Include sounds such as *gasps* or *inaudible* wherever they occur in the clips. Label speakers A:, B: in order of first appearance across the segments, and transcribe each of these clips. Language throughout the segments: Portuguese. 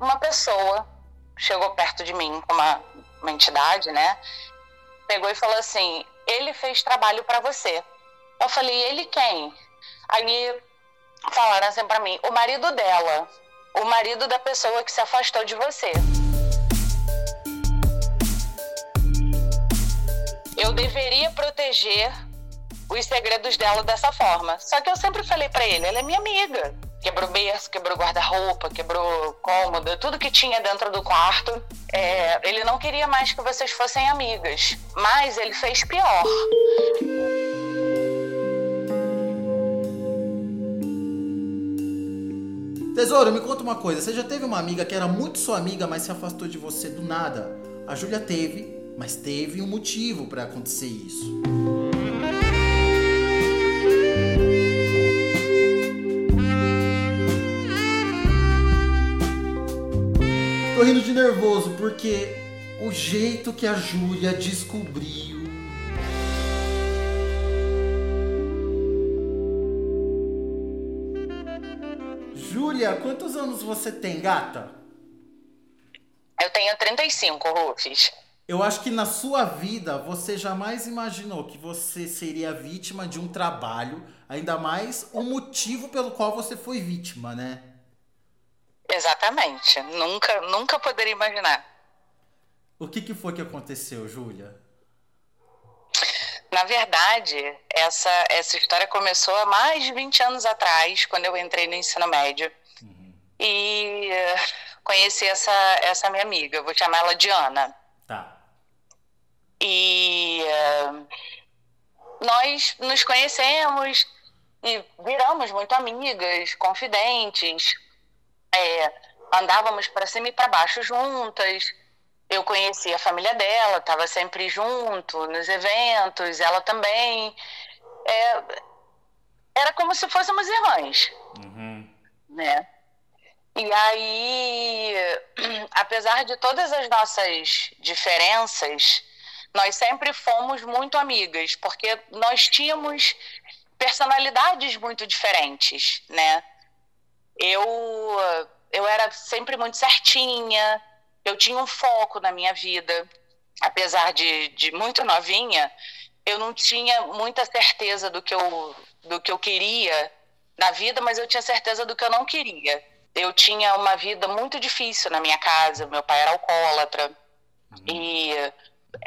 A: uma pessoa chegou perto de mim, uma, uma entidade, né? Pegou e falou assim: ele fez trabalho para você. Eu falei: ele quem? Aí falaram assim para mim: o marido dela, o marido da pessoa que se afastou de você. Eu deveria proteger os segredos dela dessa forma. Só que eu sempre falei para ele: ela é minha amiga quebrou berço, quebrou guarda-roupa, quebrou cômoda, tudo que tinha dentro do quarto. É, ele não queria mais que vocês fossem amigas, mas ele fez pior.
B: Tesouro, me conta uma coisa. Você já teve uma amiga que era muito sua amiga, mas se afastou de você do nada? A Júlia teve, mas teve um motivo para acontecer isso. Nervoso porque o jeito que a Júlia descobriu. Júlia, quantos anos você tem, gata?
A: Eu tenho 35, Rufus.
B: Eu acho que na sua vida você jamais imaginou que você seria vítima de um trabalho, ainda mais o motivo pelo qual você foi vítima, né?
A: Exatamente. Nunca, nunca poderia imaginar.
B: O que, que foi que aconteceu, Júlia?
A: Na verdade, essa, essa história começou há mais de 20 anos atrás, quando eu entrei no ensino médio. Uhum. E uh, conheci essa, essa minha amiga, vou chamar ela de Ana.
B: Tá.
A: E uh, nós nos conhecemos e viramos muito amigas, confidentes é, andávamos para cima e para baixo juntas. Eu conhecia a família dela, estava sempre junto nos eventos, ela também. É, era como se fôssemos irmãs, uhum. né? E aí, *clears throat* apesar de todas as nossas diferenças, nós sempre fomos muito amigas, porque nós tínhamos personalidades muito diferentes, né? eu, eu era sempre muito certinha, eu tinha um foco na minha vida. Apesar de, de muito novinha, eu não tinha muita certeza do que, eu, do que eu queria na vida, mas eu tinha certeza do que eu não queria. Eu tinha uma vida muito difícil na minha casa, meu pai era alcoólatra. Uhum. E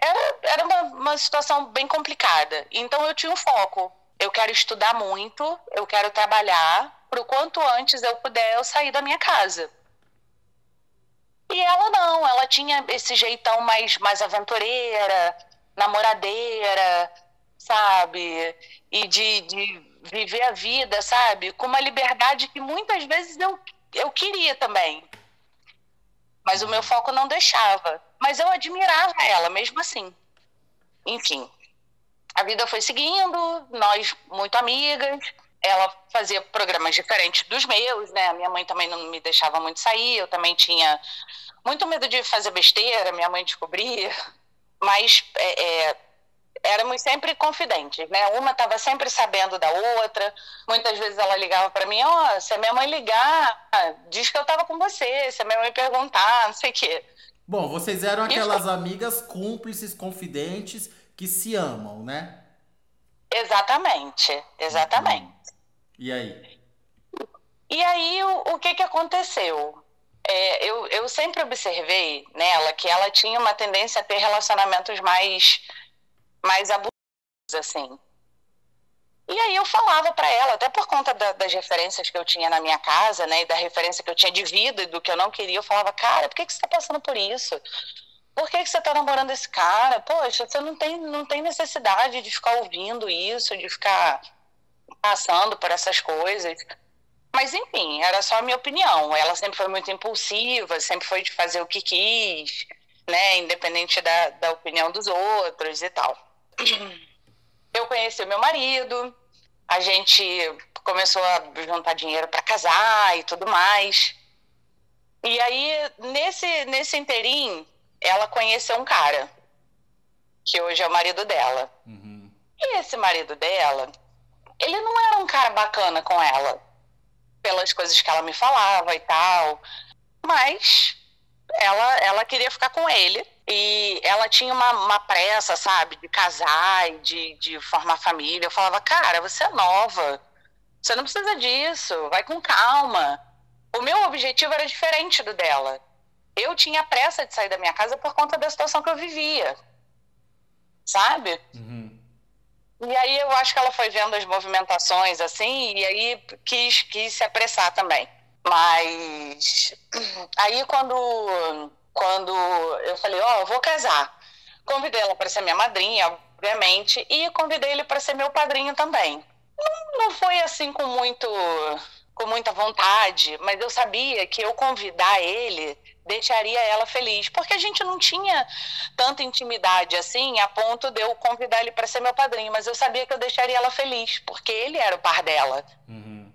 A: era, era uma, uma situação bem complicada. Então eu tinha um foco. Eu quero estudar muito, eu quero trabalhar, para o quanto antes eu puder eu sair da minha casa. E ela não, ela tinha esse jeitão mais, mais aventureira, namoradeira, sabe? E de, de viver a vida, sabe? Com uma liberdade que muitas vezes eu, eu queria também. Mas o meu foco não deixava. Mas eu admirava ela, mesmo assim. Enfim, a vida foi seguindo, nós muito amigas ela fazia programas diferentes dos meus, né? A minha mãe também não me deixava muito sair, eu também tinha muito medo de fazer besteira, minha mãe descobria, mas é, é, éramos sempre confidentes, né? Uma estava sempre sabendo da outra, muitas vezes ela ligava para mim, ó, oh, se a minha mãe ligar, diz que eu estava com você, se a minha mãe perguntar, não sei o quê.
B: Bom, vocês eram aquelas Isso. amigas cúmplices, confidentes, que se amam, né?
A: Exatamente, exatamente. Hum.
B: E aí?
A: E aí, o, o que, que aconteceu? É, eu, eu sempre observei nela que ela tinha uma tendência a ter relacionamentos mais, mais abusivos, assim. E aí eu falava para ela, até por conta da, das referências que eu tinha na minha casa, né, e da referência que eu tinha de vida e do que eu não queria, eu falava, cara, por que, que você está passando por isso? Por que, que você está namorando esse cara? Poxa, você não tem, não tem necessidade de ficar ouvindo isso, de ficar passando por essas coisas. Mas, enfim, era só a minha opinião. Ela sempre foi muito impulsiva, sempre foi de fazer o que quis, né? Independente da, da opinião dos outros e tal. *clears throat* Eu conheci o meu marido, a gente começou a juntar dinheiro para casar e tudo mais. E aí, nesse, nesse interim, ela conheceu um cara, que hoje é o marido dela. Uhum. E esse marido dela ele não era um cara bacana com ela, pelas coisas que ela me falava e tal. Mas ela, ela queria ficar com ele e ela tinha uma, uma pressa, sabe, de casar e de, de formar família. Eu falava, cara, você é nova, você não precisa disso, vai com calma. O meu objetivo era diferente do dela. Eu tinha pressa de sair da minha casa por conta da situação que eu vivia, sabe?
B: Uhum.
A: E aí eu acho que ela foi vendo as movimentações assim, e aí quis, quis se apressar também. Mas *clears throat* aí quando, quando eu falei, ó, oh, vou casar, convidei ela para ser minha madrinha, obviamente, e convidei ele para ser meu padrinho também. Não, não foi assim com muito com muita vontade, mas eu sabia que eu convidar ele deixaria ela feliz, porque a gente não tinha tanta intimidade assim a ponto de eu convidar ele para ser meu padrinho, mas eu sabia que eu deixaria ela feliz, porque ele era o par dela.
B: Uhum.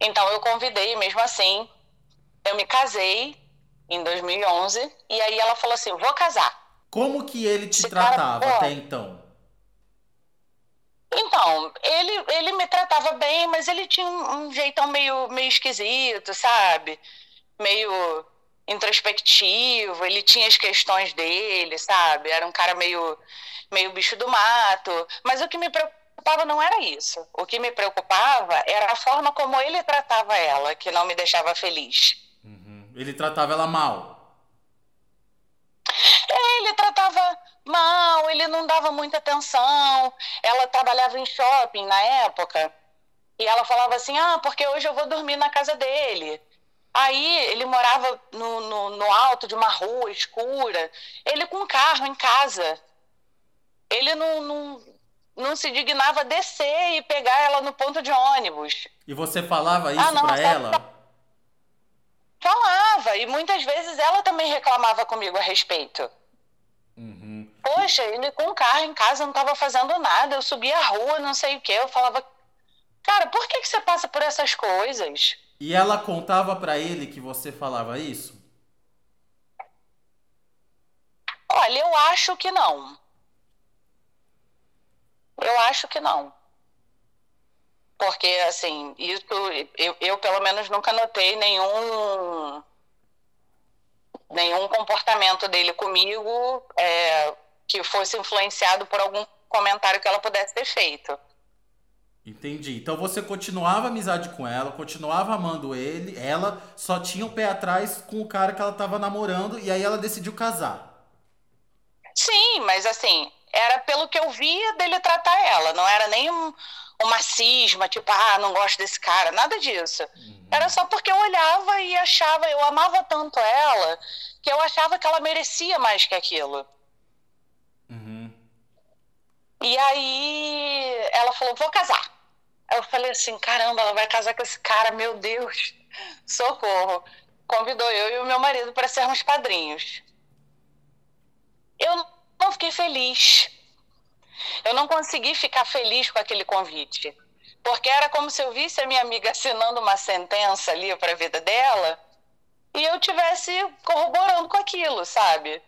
A: Então eu convidei mesmo assim. Eu me casei em 2011 e aí ela falou assim: "Vou casar".
B: Como que ele te Esse tratava cara, até então?
A: Então, ele, ele me tratava bem, mas ele tinha um, um jeitão meio, meio esquisito, sabe? Meio introspectivo, ele tinha as questões dele, sabe? Era um cara meio, meio bicho do mato. Mas o que me preocupava não era isso. O que me preocupava era a forma como ele tratava ela, que não me deixava feliz.
B: Uhum. Ele tratava ela mal.
A: É, ele tratava mal, ele não dava muita atenção. Ela trabalhava em shopping na época. E ela falava assim: ah, porque hoje eu vou dormir na casa dele. Aí ele morava no, no, no alto de uma rua escura, ele com um carro em casa. Ele não, não, não se dignava descer e pegar ela no ponto de ônibus.
B: E você falava isso ah, pra ela?
A: Falava, e muitas vezes ela também reclamava comigo a respeito.
B: Uhum.
A: Poxa, ele com o carro em casa não estava fazendo nada, eu subia a rua, não sei o que, eu falava, cara, por que, que você passa por essas coisas?
B: E ela contava para ele que você falava isso?
A: Olha, eu acho que não. Eu acho que não. Porque, assim, isso eu, eu pelo menos nunca notei nenhum nenhum comportamento dele comigo é, que fosse influenciado por algum comentário que ela pudesse ter feito.
B: Entendi. Então você continuava amizade com ela, continuava amando ele, ela só tinha o um pé atrás com o cara que ela estava namorando e aí ela decidiu casar.
A: Sim, mas assim, era pelo que eu via dele tratar ela, não era nem um, uma cisma, tipo, ah, não gosto desse cara, nada disso. Uhum. Era só porque eu olhava e achava, eu amava tanto ela, que eu achava que ela merecia mais que aquilo. E aí ela falou, vou casar. Eu falei assim, caramba, ela vai casar com esse cara, meu Deus, *laughs* socorro. Convidou eu e o meu marido para sermos padrinhos. Eu não fiquei feliz. Eu não consegui ficar feliz com aquele convite. Porque era como se eu visse a minha amiga assinando uma sentença ali para a vida dela e eu tivesse corroborando com aquilo, sabe?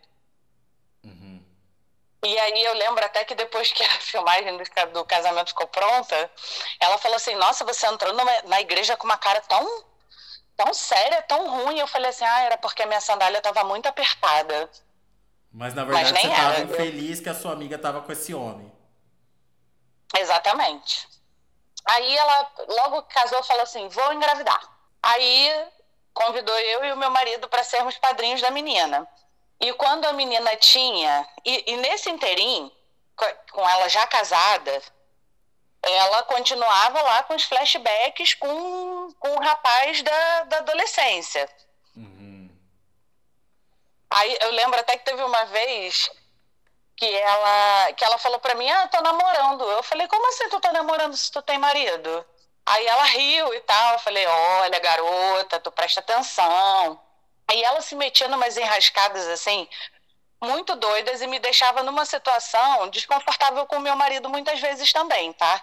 A: E aí eu lembro até que depois que a *laughs* filmagem do, casamento ficou pronta, ela falou assim, nossa, você entrou numa, na igreja com uma cara tão, tão séria, tão ruim. Eu falei assim, ah, era porque a minha sandália estava muito apertada.
B: Mas na verdade Mas você estava infeliz que a sua amiga estava com esse homem.
A: Exatamente. Aí ela, logo que casou, falou assim, vou engravidar. Aí convidou eu e o meu marido para sermos padrinhos da menina. E quando a menina tinha. E, e nesse interim, com ela já casada, ela continuava lá com os flashbacks com, com o rapaz da, da adolescência.
B: Uhum.
A: Aí eu lembro até que teve uma vez que ela, que ela falou pra mim: Ah, tô namorando. Eu falei: Como assim tu tá namorando se tu tem marido? Aí ela riu e tal. Eu falei: Olha, garota, tu presta atenção. Aí ela se metia numas enrascadas assim, muito doidas e me deixava numa situação desconfortável com meu marido muitas vezes também, tá?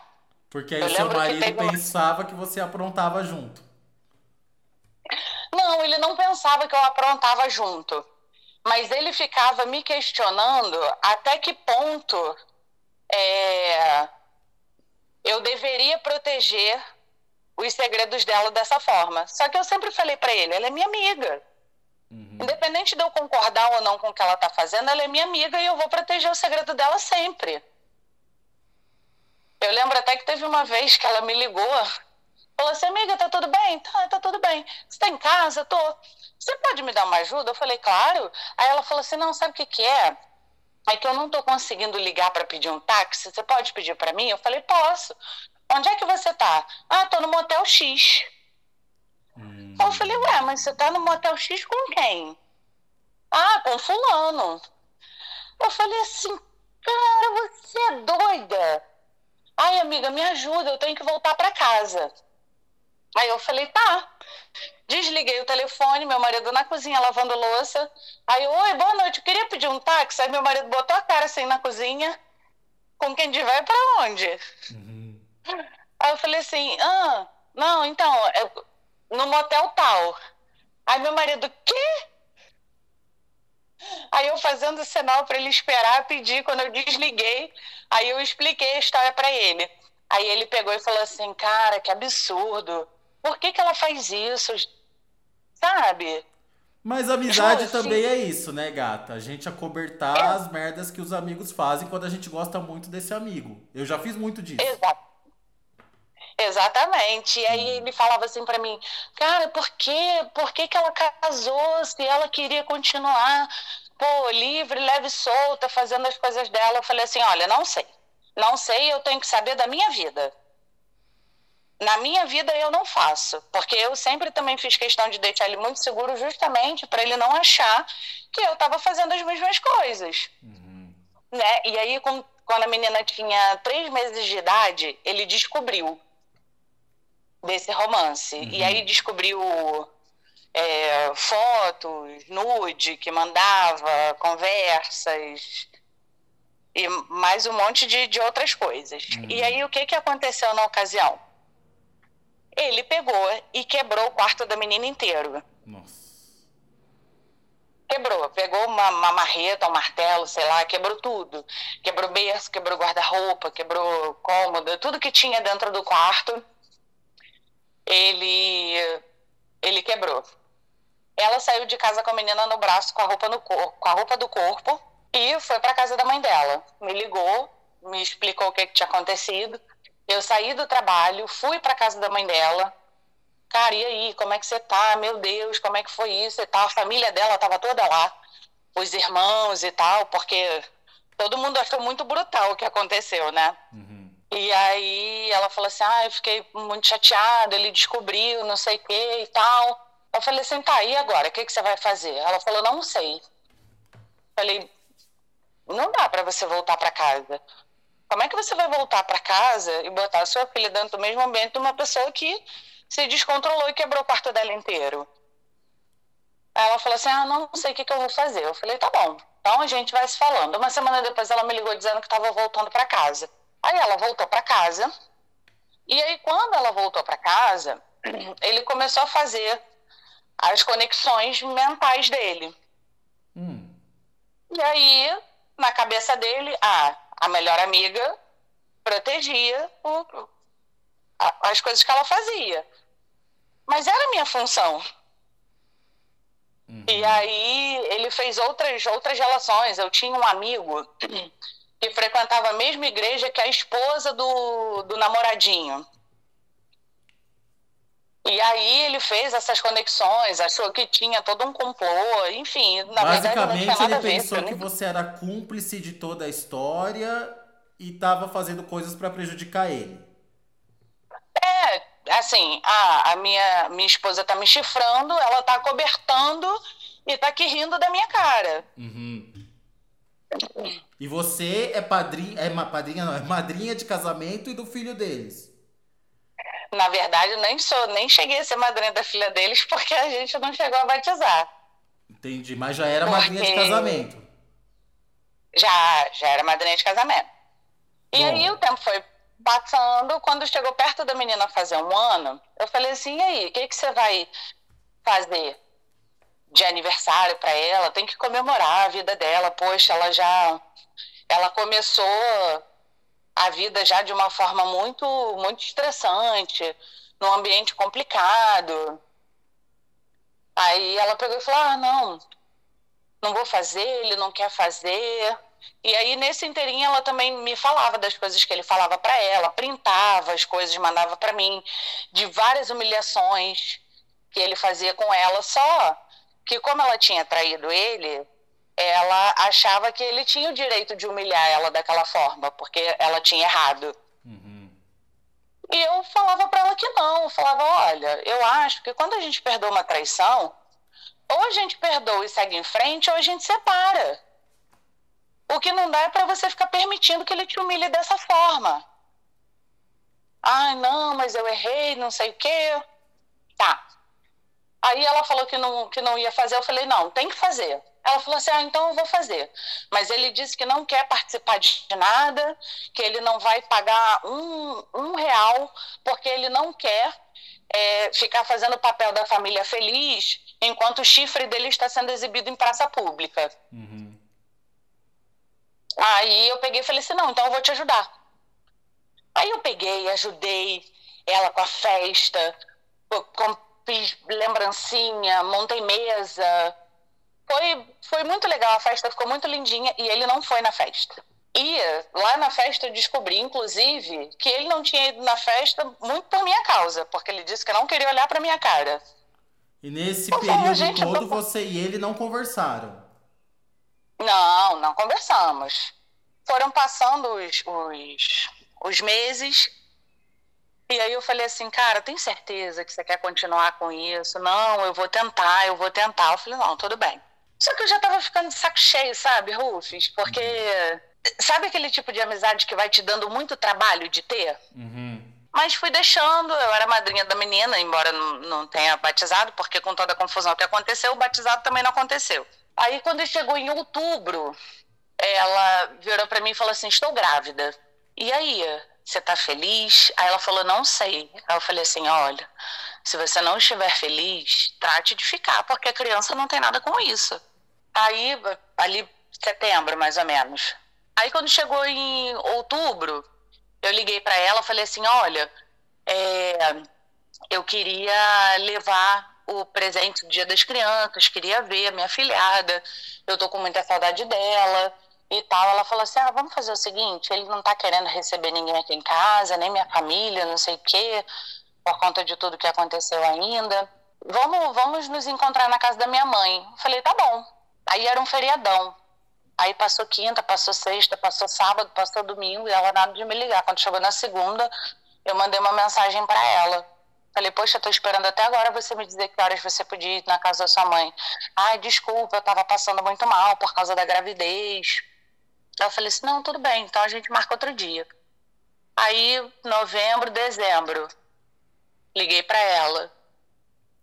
B: Porque aí o seu marido que pensava que você aprontava junto.
A: Não, ele não pensava que eu aprontava junto. Mas ele ficava me questionando até que ponto é, eu deveria proteger os segredos dela dessa forma. Só que eu sempre falei para ele, ela é minha amiga. Uhum. Independente de eu concordar ou não com o que ela tá fazendo, ela é minha amiga e eu vou proteger o segredo dela sempre. Eu lembro até que teve uma vez que ela me ligou, falou assim, amiga, tá tudo bem? Tá, tá tudo bem. Você tá em casa? Tô. Você pode me dar uma ajuda? Eu falei, claro. Aí ela falou assim, não, sabe o que que é? É que eu não tô conseguindo ligar para pedir um táxi. Você pode pedir para mim? Eu falei, posso. Onde é que você tá? Ah, tô no motel X. Hum. Eu falei, ué, mas você tá no motel X com quem? Ah, com fulano. Eu falei assim, cara, você é doida. Ai, amiga, me ajuda, eu tenho que voltar para casa. Aí eu falei, tá. Desliguei o telefone, meu marido na cozinha lavando louça. Aí, oi, boa noite, eu queria pedir um táxi. Aí meu marido botou a cara assim na cozinha. Com quem de vai para onde? Uhum. Aí eu falei assim, ah, não, então, no motel tal. Aí meu marido, quê? Aí eu fazendo sinal para ele esperar, pedir, quando eu desliguei, aí eu expliquei a história para ele. Aí ele pegou e falou assim: "Cara, que absurdo. Por que que ela faz isso?" Sabe?
B: Mas amizade também é isso, né, gata? A gente acobertar é. as merdas que os amigos fazem quando a gente gosta muito desse amigo. Eu já fiz muito disso.
A: Exato. Exatamente. E aí ele falava assim para mim, cara, por quê? Por que, que ela casou se ela queria continuar, pô, livre, leve, solta, fazendo as coisas dela? Eu falei assim, olha, não sei. Não sei, eu tenho que saber da minha vida. Na minha vida eu não faço, porque eu sempre também fiz questão de deixar ele muito seguro justamente para ele não achar que eu estava fazendo as mesmas coisas. Uhum. Né? E aí, quando a menina tinha três meses de idade, ele descobriu desse romance. Uhum. E aí descobriu é, fotos, nude que mandava, conversas e mais um monte de, de outras coisas. Uhum. E aí o que, que aconteceu na ocasião? Ele pegou e quebrou o quarto da menina inteiro. Nossa. Quebrou, pegou uma, uma marreta, um martelo, sei lá, quebrou tudo. Quebrou berço, quebrou guarda-roupa, quebrou cômoda, tudo que tinha dentro do quarto ele ele quebrou. Ela saiu de casa com a menina no braço com a roupa no corpo, com a roupa do corpo e foi para casa da mãe dela. Me ligou, me explicou o que, que tinha acontecido. Eu saí do trabalho, fui para casa da mãe dela. Cara, e aí, como é que você tá? Meu Deus, como é que foi isso e tal? A família dela tava toda lá, os irmãos e tal, porque todo mundo achou muito brutal o que aconteceu, né? Uhum. E aí ela falou assim: ah, eu fiquei muito chateada, ele descobriu, não sei o que e tal. Eu falei assim: tá, e agora? O que, que você vai fazer? Ela falou: não sei. Falei: não dá para você voltar para casa. Como é que você vai voltar para casa e botar a sua filha dentro do mesmo ambiente de uma pessoa que se descontrolou e quebrou o quarto dela inteiro? Aí ela falou assim: ah, não sei o que, que eu vou fazer. Eu falei: tá bom. Então a gente vai se falando. Uma semana depois ela me ligou dizendo que estava voltando para casa. Aí ela voltou para casa. E aí, quando ela voltou para casa, *clears throat* ele começou a fazer as conexões mentais dele. Hum. E aí, na cabeça dele, ah, a melhor amiga protegia o, a, as coisas que ela fazia. Mas era minha função. Uhum. E aí ele fez outras, outras relações. Eu tinha um amigo *clears throat* que frequentava a mesma igreja que a esposa do, do namoradinho. E aí ele fez essas conexões, achou que tinha todo um complô, enfim, na
B: Basicamente,
A: verdade
B: ele pensou que você era cúmplice de toda a história e estava fazendo coisas para prejudicar ele.
A: É, assim, a, a minha, minha esposa tá me chifrando, ela tá cobertando e tá aqui rindo da minha cara. Uhum.
B: E você é padrinha, é padrinha não, é madrinha de casamento e do filho deles.
A: Na verdade, nem sou, nem cheguei a ser madrinha da filha deles porque a gente não chegou a batizar.
B: Entendi, mas já era porque... madrinha de casamento.
A: Já, já era madrinha de casamento. E Bom. aí o tempo foi passando, quando chegou perto da menina fazer um ano, eu falei assim, e aí, o que, que você vai fazer? De aniversário para ela, tem que comemorar a vida dela. Poxa, ela já ela começou a vida já de uma forma muito muito estressante. num ambiente complicado. Aí ela pegou e falou: ah, não, não vou fazer, ele não quer fazer. E aí, nesse inteirinho, ela também me falava das coisas que ele falava para ela, printava as coisas, mandava para mim, de várias humilhações que ele fazia com ela, só que como ela tinha traído ele, ela achava que ele tinha o direito de humilhar ela daquela forma, porque ela tinha errado. Uhum. E eu falava para ela que não, eu falava, olha, eu acho que quando a gente perdoa uma traição, ou a gente perdoa e segue em frente, ou a gente separa. O que não dá é para você ficar permitindo que ele te humilhe dessa forma. Ai, não, mas eu errei, não sei o quê. Tá. Aí ela falou que não, que não ia fazer. Eu falei, não, tem que fazer. Ela falou assim: ah, então eu vou fazer. Mas ele disse que não quer participar de nada, que ele não vai pagar um, um real, porque ele não quer é, ficar fazendo o papel da família feliz enquanto o chifre dele está sendo exibido em praça pública. Uhum. Aí eu peguei e falei assim: não, então eu vou te ajudar. Aí eu peguei, ajudei ela com a festa, com, fiz lembrancinha, montei mesa. Foi, foi muito legal, a festa ficou muito lindinha e ele não foi na festa. E lá na festa eu descobri, inclusive, que ele não tinha ido na festa muito por minha causa, porque ele disse que não queria olhar para minha cara.
B: E nesse período todo você e ele não conversaram?
A: Não, não conversamos. Foram passando os, os, os meses. E aí eu falei assim, cara, tem certeza que você quer continuar com isso? Não, eu vou tentar, eu vou tentar. Eu falei, não, tudo bem. Só que eu já tava ficando de saco cheio, sabe, Rufus? Porque sabe aquele tipo de amizade que vai te dando muito trabalho de ter? Uhum. Mas fui deixando, eu era madrinha da menina, embora não, não tenha batizado, porque com toda a confusão que aconteceu, o batizado também não aconteceu. Aí, quando chegou em outubro, ela virou para mim e falou assim: Estou grávida. E aí, você tá feliz? Aí ela falou: Não sei. Aí eu falei assim: Olha, se você não estiver feliz, trate de ficar, porque a criança não tem nada com isso. Aí, ali, setembro, mais ou menos. Aí, quando chegou em outubro, eu liguei para ela falei assim: Olha, é, eu queria levar o presente do Dia das Crianças, queria ver a minha filhada, eu tô com muita saudade dela e tal. Ela falou assim: ah, vamos fazer o seguinte, ele não tá querendo receber ninguém aqui em casa, nem minha família, não sei o quê, por conta de tudo que aconteceu ainda. Vamos, vamos nos encontrar na casa da minha mãe. falei, tá bom. Aí era um feriadão. Aí passou quinta, passou sexta, passou sábado, passou domingo e ela nada de me ligar. Quando chegou na segunda, eu mandei uma mensagem para ela. Falei, poxa, eu tô esperando até agora você me dizer que horas você podia ir na casa da sua mãe. Ai, desculpa, eu tava passando muito mal por causa da gravidez. Eu falei assim, não, tudo bem, então a gente marca outro dia. Aí, novembro, dezembro, liguei para ela.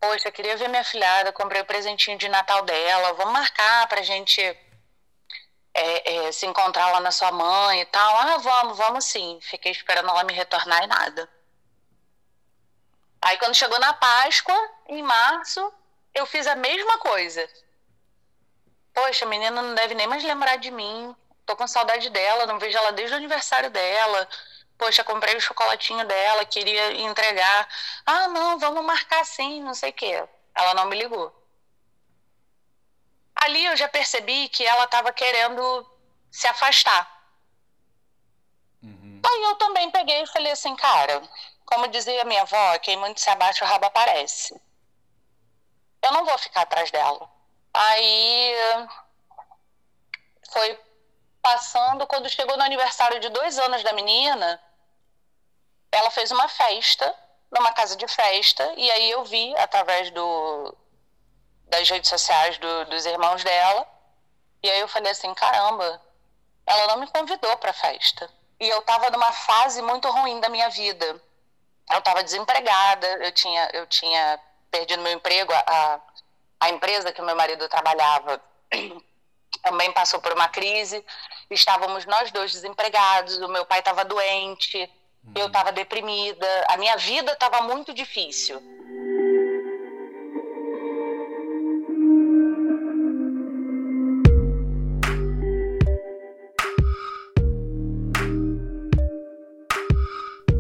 A: Poxa, queria ver minha filhada, comprei o presentinho de Natal dela, vamos marcar pra gente é, é, se encontrar lá na sua mãe e tal. Ah, vamos, vamos sim. Fiquei esperando ela me retornar e nada. Aí quando chegou na Páscoa, em março, eu fiz a mesma coisa. Poxa, a menina não deve nem mais lembrar de mim. Tô com saudade dela, não vejo ela desde o aniversário dela. Poxa, comprei o chocolatinho dela, queria entregar. Ah, não, vamos marcar sim, não sei o quê. Ela não me ligou. Ali eu já percebi que ela estava querendo se afastar. Uhum. Aí eu também peguei e falei assim, cara, como dizia minha avó, quem muito se abate, o rabo aparece. Eu não vou ficar atrás dela. Aí foi passando, quando chegou no aniversário de dois anos da menina, ela fez uma festa numa casa de festa e aí eu vi através do das redes sociais do, dos irmãos dela e aí eu falei assim caramba ela não me convidou para festa. E eu estava numa fase muito ruim da minha vida. Eu estava desempregada, eu tinha, eu tinha perdido meu emprego, a, a empresa que meu marido trabalhava também passou por uma crise, estávamos nós dois desempregados, o meu pai estava doente, uhum. eu estava deprimida, a minha vida estava muito difícil.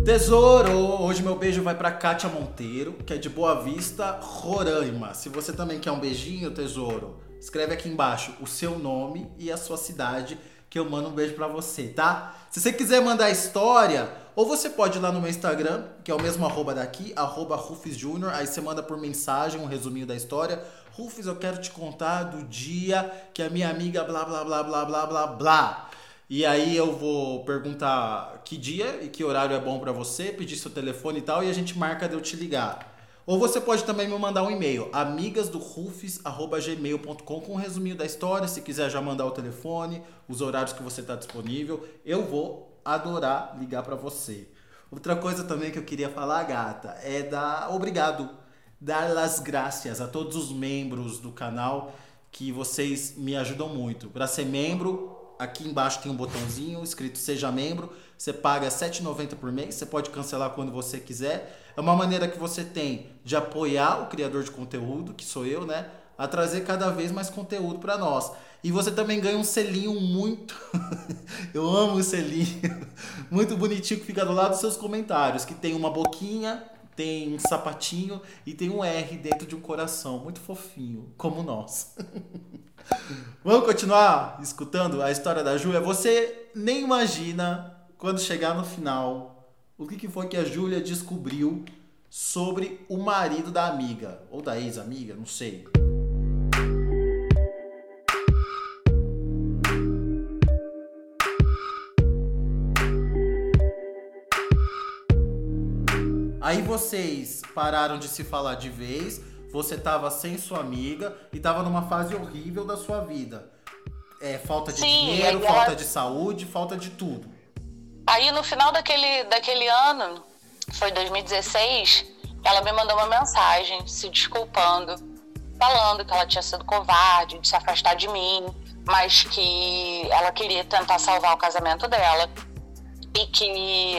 B: Tesouro! Hoje meu beijo vai pra Kátia Monteiro, que é de Boa Vista, Roraima. Se você também quer um beijinho, tesouro, escreve aqui embaixo o seu nome e a sua cidade, que eu mando um beijo pra você, tá? Se você quiser mandar história, ou você pode ir lá no meu Instagram, que é o mesmo arroba daqui, arroba Rufus Jr., aí você manda por mensagem um resuminho da história. Rufus, eu quero te contar do dia que a minha amiga blá blá blá blá blá blá blá e aí eu vou perguntar que dia e que horário é bom para você, pedir seu telefone e tal, e a gente marca de eu te ligar. Ou você pode também me mandar um e-mail, amigasdorufis.gmail.com com um resuminho da história, se quiser já mandar o telefone, os horários que você está disponível. Eu vou adorar ligar para você. Outra coisa também que eu queria falar, gata, é dar obrigado, dar as graças a todos os membros do canal que vocês me ajudam muito. Para ser membro, aqui embaixo tem um botãozinho escrito Seja Membro. Você paga R$ 7,90 por mês. Você pode cancelar quando você quiser. É uma maneira que você tem de apoiar o criador de conteúdo, que sou eu, né? A trazer cada vez mais conteúdo para nós. E você também ganha um selinho muito. *laughs* eu amo o selinho. *laughs* muito bonitinho que fica do lado dos seus comentários. Que tem uma boquinha, tem um sapatinho e tem um R dentro de um coração. Muito fofinho, como nós. *laughs* Vamos continuar escutando a história da Júlia? Você nem imagina quando chegar no final o que, que foi que a Júlia descobriu sobre o marido da amiga ou da ex-amiga, não sei. Aí vocês pararam de se falar de vez, você estava sem sua amiga e estava numa fase horrível da sua vida. É, falta de Sim, dinheiro, ela... falta de saúde, falta de tudo.
A: Aí no final daquele, daquele ano, foi 2016, ela me mandou uma mensagem se desculpando, falando que ela tinha sido covarde, de se afastar de mim, mas que ela queria tentar salvar o casamento dela e que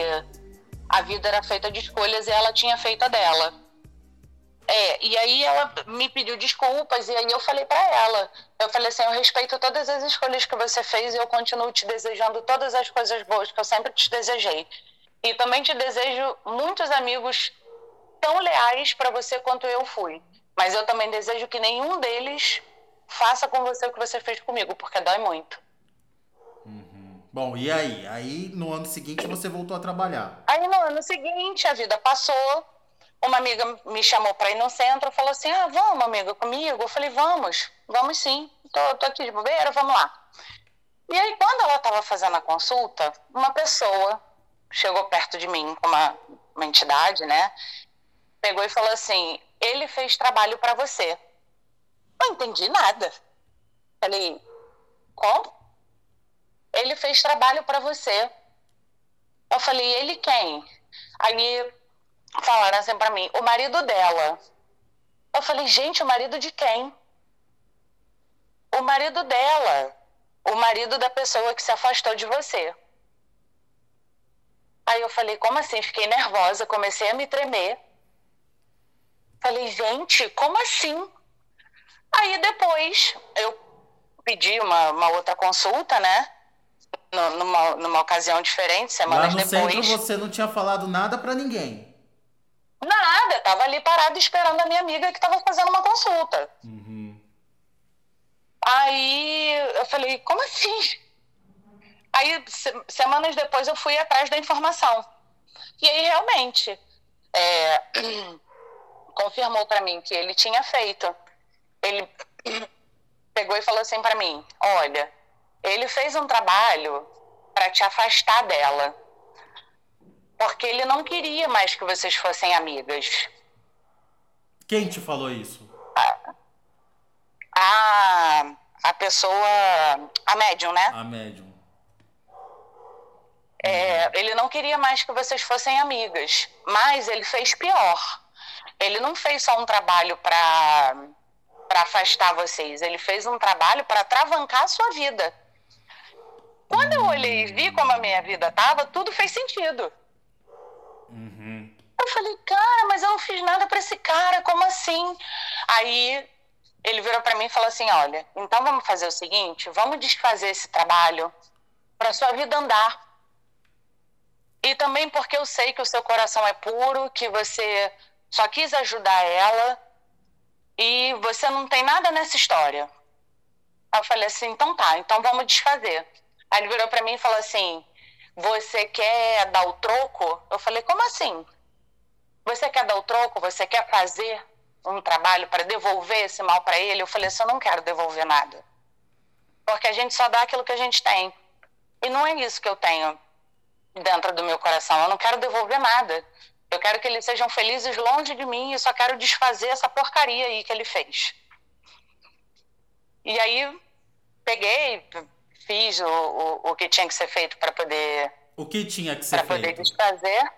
A: a vida era feita de escolhas e ela tinha feito a dela. É, e aí ela me pediu desculpas e aí eu falei para ela, eu falei assim, eu respeito todas as escolhas que você fez e eu continuo te desejando todas as coisas boas que eu sempre te desejei. E também te desejo muitos amigos tão leais para você quanto eu fui. Mas eu também desejo que nenhum deles faça com você o que você fez comigo, porque dói muito.
B: Uhum. Bom, e aí? Aí no ano seguinte você voltou a trabalhar?
A: Aí no ano seguinte a vida passou, uma amiga me chamou para ir no centro, falou assim: Ah, vamos, amiga, comigo? Eu falei: Vamos, vamos sim, tô, tô aqui de bobeira, vamos lá. E aí, quando ela estava fazendo a consulta, uma pessoa chegou perto de mim uma, uma entidade, né? Pegou e falou assim: Ele fez trabalho para você. Não entendi nada. Falei: Como? Ele fez trabalho para você. Eu falei: Ele quem? Aí falaram assim para mim, o marido dela. Eu falei, gente, o marido de quem? O marido dela. O marido da pessoa que se afastou de você. Aí eu falei, como assim? Fiquei nervosa, comecei a me tremer. Falei, gente, como assim? Aí depois eu pedi uma, uma outra consulta, né? Numa, numa ocasião diferente, semanas depois.
B: Lá no depois. centro você não tinha falado nada para ninguém.
A: Nada, tava ali parado esperando a minha amiga que estava fazendo uma consulta. Uhum. Aí eu falei, como assim? Aí, semanas depois, eu fui atrás da informação. E aí, realmente, é, *clears throat* confirmou para mim que ele tinha feito. Ele *clears throat* pegou e falou assim para mim: Olha, ele fez um trabalho para te afastar dela porque ele não queria mais que vocês fossem amigas.
B: Quem te falou isso?
A: A, a, a pessoa, a médium, né?
B: A médium.
A: É, ele não queria mais que vocês fossem amigas, mas ele fez pior. Ele não fez só um trabalho para para afastar vocês, ele fez um trabalho para travancar a sua vida. Quando eu olhei e vi como a minha vida estava, tudo fez sentido. Uhum. Eu falei, cara, mas eu não fiz nada para esse cara, como assim? Aí ele virou para mim e falou assim: olha, então vamos fazer o seguinte, vamos desfazer esse trabalho para sua vida andar. E também porque eu sei que o seu coração é puro, que você só quis ajudar ela e você não tem nada nessa história. Eu falei assim, então tá, então vamos desfazer. Aí ele virou para mim e falou assim, você quer dar o troco? Eu falei, como assim? Você quer dar o troco? Você quer fazer um trabalho para devolver esse mal para ele? Eu falei assim, eu não quero devolver nada. Porque a gente só dá aquilo que a gente tem. E não é isso que eu tenho dentro do meu coração. Eu não quero devolver nada. Eu quero que eles sejam felizes longe de mim e só quero desfazer essa porcaria aí que ele fez. E aí peguei, fiz o, o, o que tinha que ser feito para poder.
B: O que tinha que ser feito?
A: Para poder desfazer.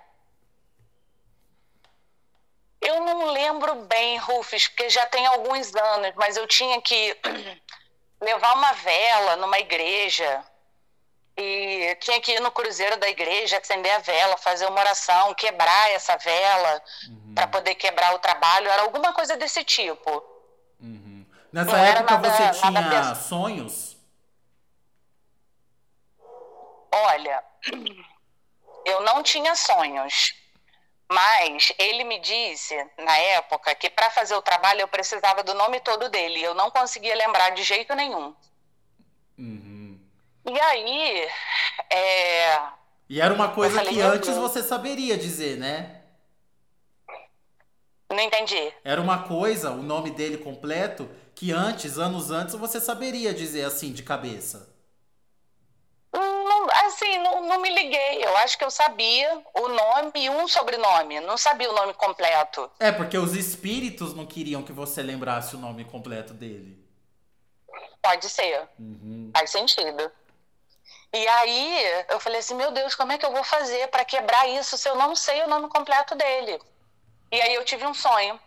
A: Eu não lembro bem, Rufus, porque já tem alguns anos, mas eu tinha que *clears throat* levar uma vela numa igreja e tinha que ir no cruzeiro da igreja, acender a vela, fazer uma oração, quebrar essa vela uhum. para poder quebrar o trabalho. Era alguma coisa desse tipo.
B: Uhum. Nessa Não época nada, você tinha sonhos?
A: Olha, eu não tinha sonhos. Mas ele me disse, na época, que para fazer o trabalho eu precisava do nome todo dele. Eu não conseguia lembrar de jeito nenhum.
B: Uhum.
A: E aí. É...
B: E era uma coisa falei, que antes você saberia dizer, né?
A: Não entendi.
B: Era uma coisa, o nome dele completo, que antes, anos antes, você saberia dizer assim, de cabeça
A: assim, não, não me liguei. Eu acho que eu sabia o nome e um sobrenome. Não sabia o nome completo.
B: É, porque os espíritos não queriam que você lembrasse o nome completo dele.
A: Pode ser.
B: Uhum.
A: Faz sentido. E aí eu falei assim, meu Deus, como é que eu vou fazer para quebrar isso se eu não sei o nome completo dele? E aí eu tive um sonho.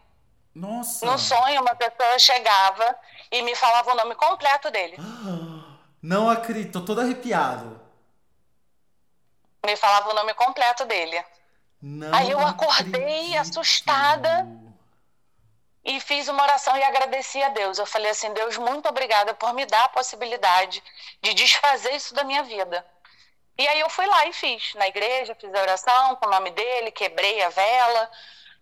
B: Nossa.
A: No sonho, uma pessoa chegava e me falava o nome completo dele. *gasps*
B: Não acredito, tô todo arrepiado
A: me falava o nome completo dele.
B: Não
A: Aí eu acordei
B: acredito.
A: assustada e fiz uma oração e agradeci a Deus. Eu falei assim: Deus, muito obrigada por me dar a possibilidade de desfazer isso da minha vida. E aí eu fui lá e fiz. Na igreja, fiz a oração com o nome dele, quebrei a vela.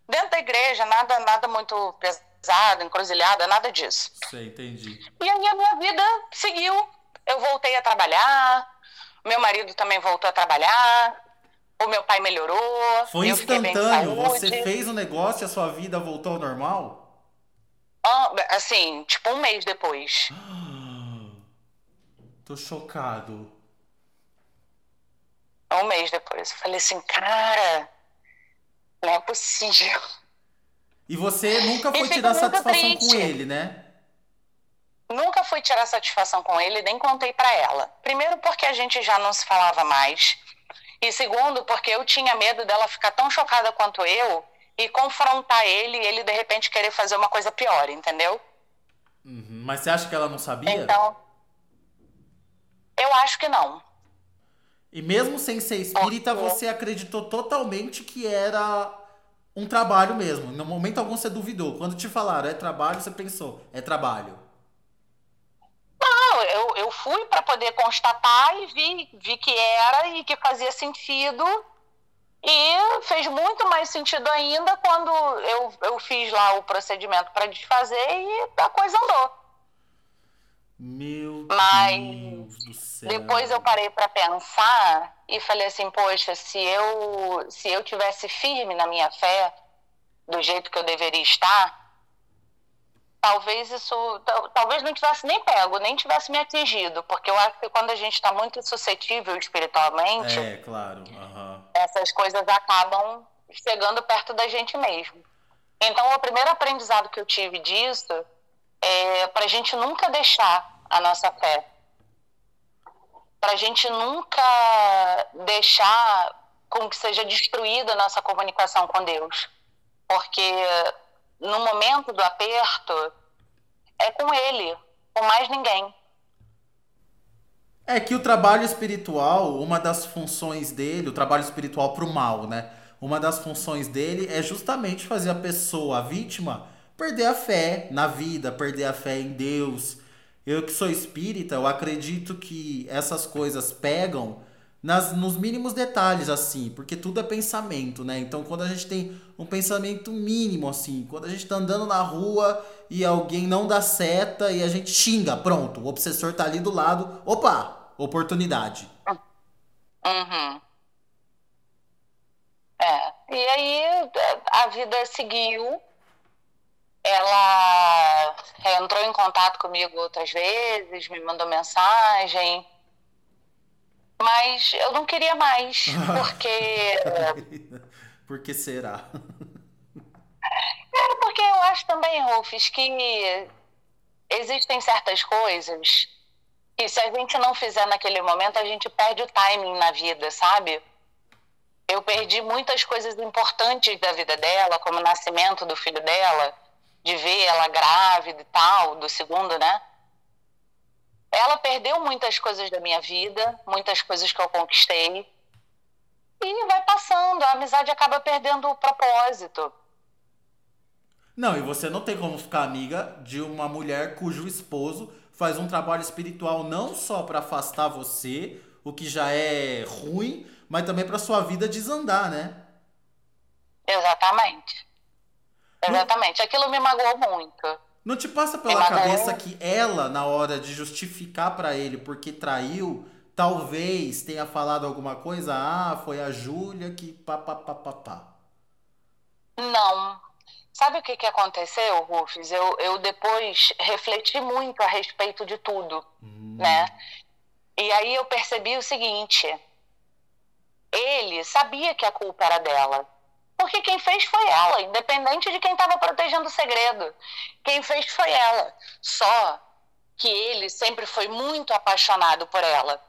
A: Dentro da igreja, nada, nada muito pesado, encruzilhada, nada disso.
B: Sei, entendi.
A: E aí a minha vida seguiu. Eu voltei a trabalhar, meu marido também voltou a trabalhar. O meu pai melhorou.
B: Foi instantâneo. Você fez o negócio e a sua vida voltou ao normal?
A: assim, tipo um mês depois. *gasps*
B: Tô chocado.
A: Um mês depois. Eu falei assim, cara, não é possível.
B: E você nunca foi tirar satisfação triste. com ele, né?
A: Nunca fui tirar satisfação com ele, nem contei para ela. Primeiro, porque a gente já não se falava mais. E segundo, porque eu tinha medo dela ficar tão chocada quanto eu e confrontar ele e ele de repente querer fazer uma coisa pior, entendeu?
B: Uhum. Mas você acha que ela não sabia?
A: Então. Eu acho que não.
B: E mesmo sem ser espírita, porque... você acreditou totalmente que era um trabalho mesmo. No momento algum você duvidou. Quando te falaram é trabalho, você pensou, é trabalho
A: eu, fui para poder constatar e vi, vi que era e que fazia sentido. E fez muito mais sentido ainda quando eu, eu fiz lá o procedimento para desfazer e a coisa andou.
B: Meu
A: Mas
B: Deus do céu.
A: depois eu parei para pensar e falei assim, poxa, se eu se eu tivesse firme na minha fé, do jeito que eu deveria estar, talvez isso talvez não tivesse nem pego, nem tivesse me atingido, porque eu acho que quando a gente está muito suscetível espiritualmente,
B: é claro, uhum.
A: essas coisas acabam chegando perto da gente mesmo. Então, o primeiro aprendizado que eu tive disso é para a gente nunca deixar a nossa fé, para a gente nunca deixar com que seja destruída a nossa comunicação com Deus, porque no momento do aperto, é com ele, com mais ninguém.
B: É que o trabalho espiritual, uma das funções dele, o trabalho espiritual para o mal, né? Uma das funções dele é justamente fazer a pessoa, a vítima, perder a fé na vida, perder a fé em Deus. Eu que sou espírita, eu acredito que essas coisas pegam nas, nos mínimos detalhes, assim, porque tudo é pensamento, né? Então, quando a gente tem um pensamento mínimo, assim, quando a gente tá andando na rua e alguém não dá seta e a gente xinga, pronto, o obsessor tá ali do lado, opa, oportunidade.
A: Uhum. É. E aí a vida seguiu. Ela entrou em contato comigo outras vezes, me mandou mensagem mas eu não queria mais, *laughs* porque. *laughs*
B: Por que será?
A: É porque eu acho também, Rufus, que existem certas coisas que se a gente não fizer naquele momento, a gente perde o timing na vida, sabe? Eu perdi muitas coisas importantes da vida dela, como o nascimento do filho dela, de ver ela grávida e tal, do segundo, né? Ela perdeu muitas coisas da minha vida, muitas coisas que eu conquistei. E vai passando, a amizade acaba perdendo o propósito.
B: Não, e você não tem como ficar amiga de uma mulher cujo esposo faz um trabalho espiritual não só para afastar você, o que já é ruim, mas também para sua vida desandar, né?
A: Exatamente. Exatamente. Aquilo me magoou muito.
B: Não te passa pela cabeça que ela, na hora de justificar para ele porque traiu, talvez tenha falado alguma coisa? Ah, foi a Júlia que pá, pá, pá, pá, pá.
A: Não. Sabe o que, que aconteceu, Rufus? Eu, eu depois refleti muito a respeito de tudo, hum. né? E aí eu percebi o seguinte: ele sabia que a culpa era dela. Porque quem fez foi ela, independente de quem estava protegendo o segredo. Quem fez foi ela. Só que ele sempre foi muito apaixonado por ela.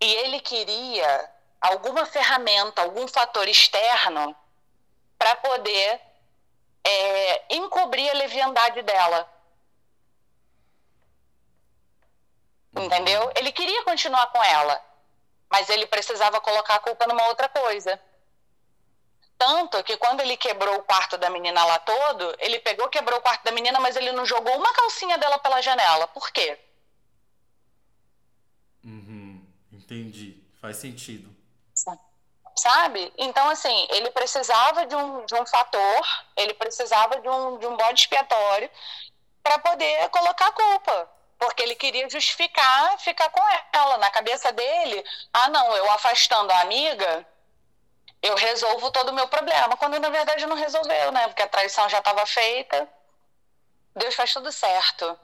A: E ele queria alguma ferramenta, algum fator externo para poder é, encobrir a leviandade dela. Entendeu? Ele queria continuar com ela, mas ele precisava colocar a culpa numa outra coisa. Tanto que quando ele quebrou o quarto da menina lá todo, ele pegou, quebrou o quarto da menina, mas ele não jogou uma calcinha dela pela janela. Por quê?
B: Uhum, entendi. Faz sentido.
A: Sabe? Então, assim, ele precisava de um, de um fator, ele precisava de um, de um bode expiatório para poder colocar a culpa. Porque ele queria justificar ficar com ela. Na cabeça dele, ah, não, eu afastando a amiga, eu resolvo todo o meu problema, quando na verdade não resolveu, né? Porque a traição já estava feita. Deus faz tudo certo.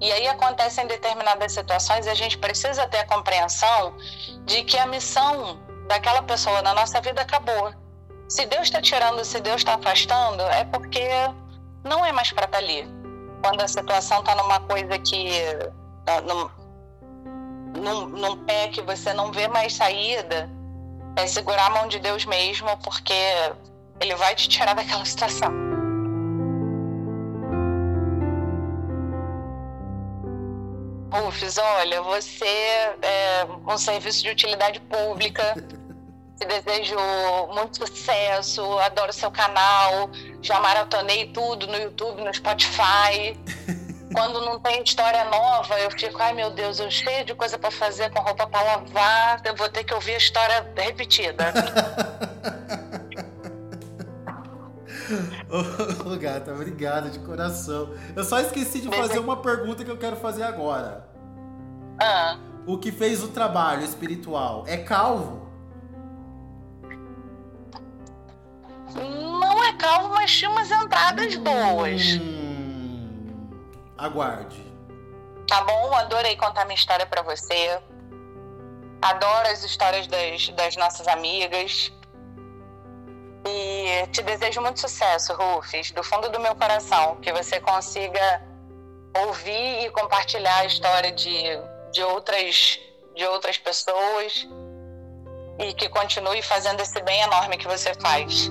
A: E aí acontecem determinadas situações e a gente precisa ter a compreensão de que a missão daquela pessoa na nossa vida acabou. Se Deus está tirando, se Deus está afastando, é porque não é mais para estar tá ali. Quando a situação está numa coisa que. Num, num, num pé que você não vê mais saída, é segurar a mão de Deus mesmo, porque Ele vai te tirar daquela situação. Rufus, olha, você é um serviço de utilidade pública. Te desejo muito sucesso, adoro seu canal, já maratonei tudo no YouTube, no Spotify. Quando não tem história nova, eu fico, ai meu Deus, eu cheio de coisa para fazer, com roupa para lavar, eu vou ter que ouvir a história repetida. *laughs*
B: Ô, oh, gata, obrigado de coração. Eu só esqueci de fazer uma pergunta que eu quero fazer agora.
A: Ah.
B: O que fez o trabalho espiritual é calvo?
A: Não é calvo, mas tinha umas entradas boas.
B: Aguarde.
A: Tá bom? Adorei contar minha história para você. Adoro as histórias das, das nossas amigas. E te desejo muito sucesso, Rufus, do fundo do meu coração. Que você consiga ouvir e compartilhar a história de, de, outras, de outras pessoas. E que continue fazendo esse bem enorme que você faz.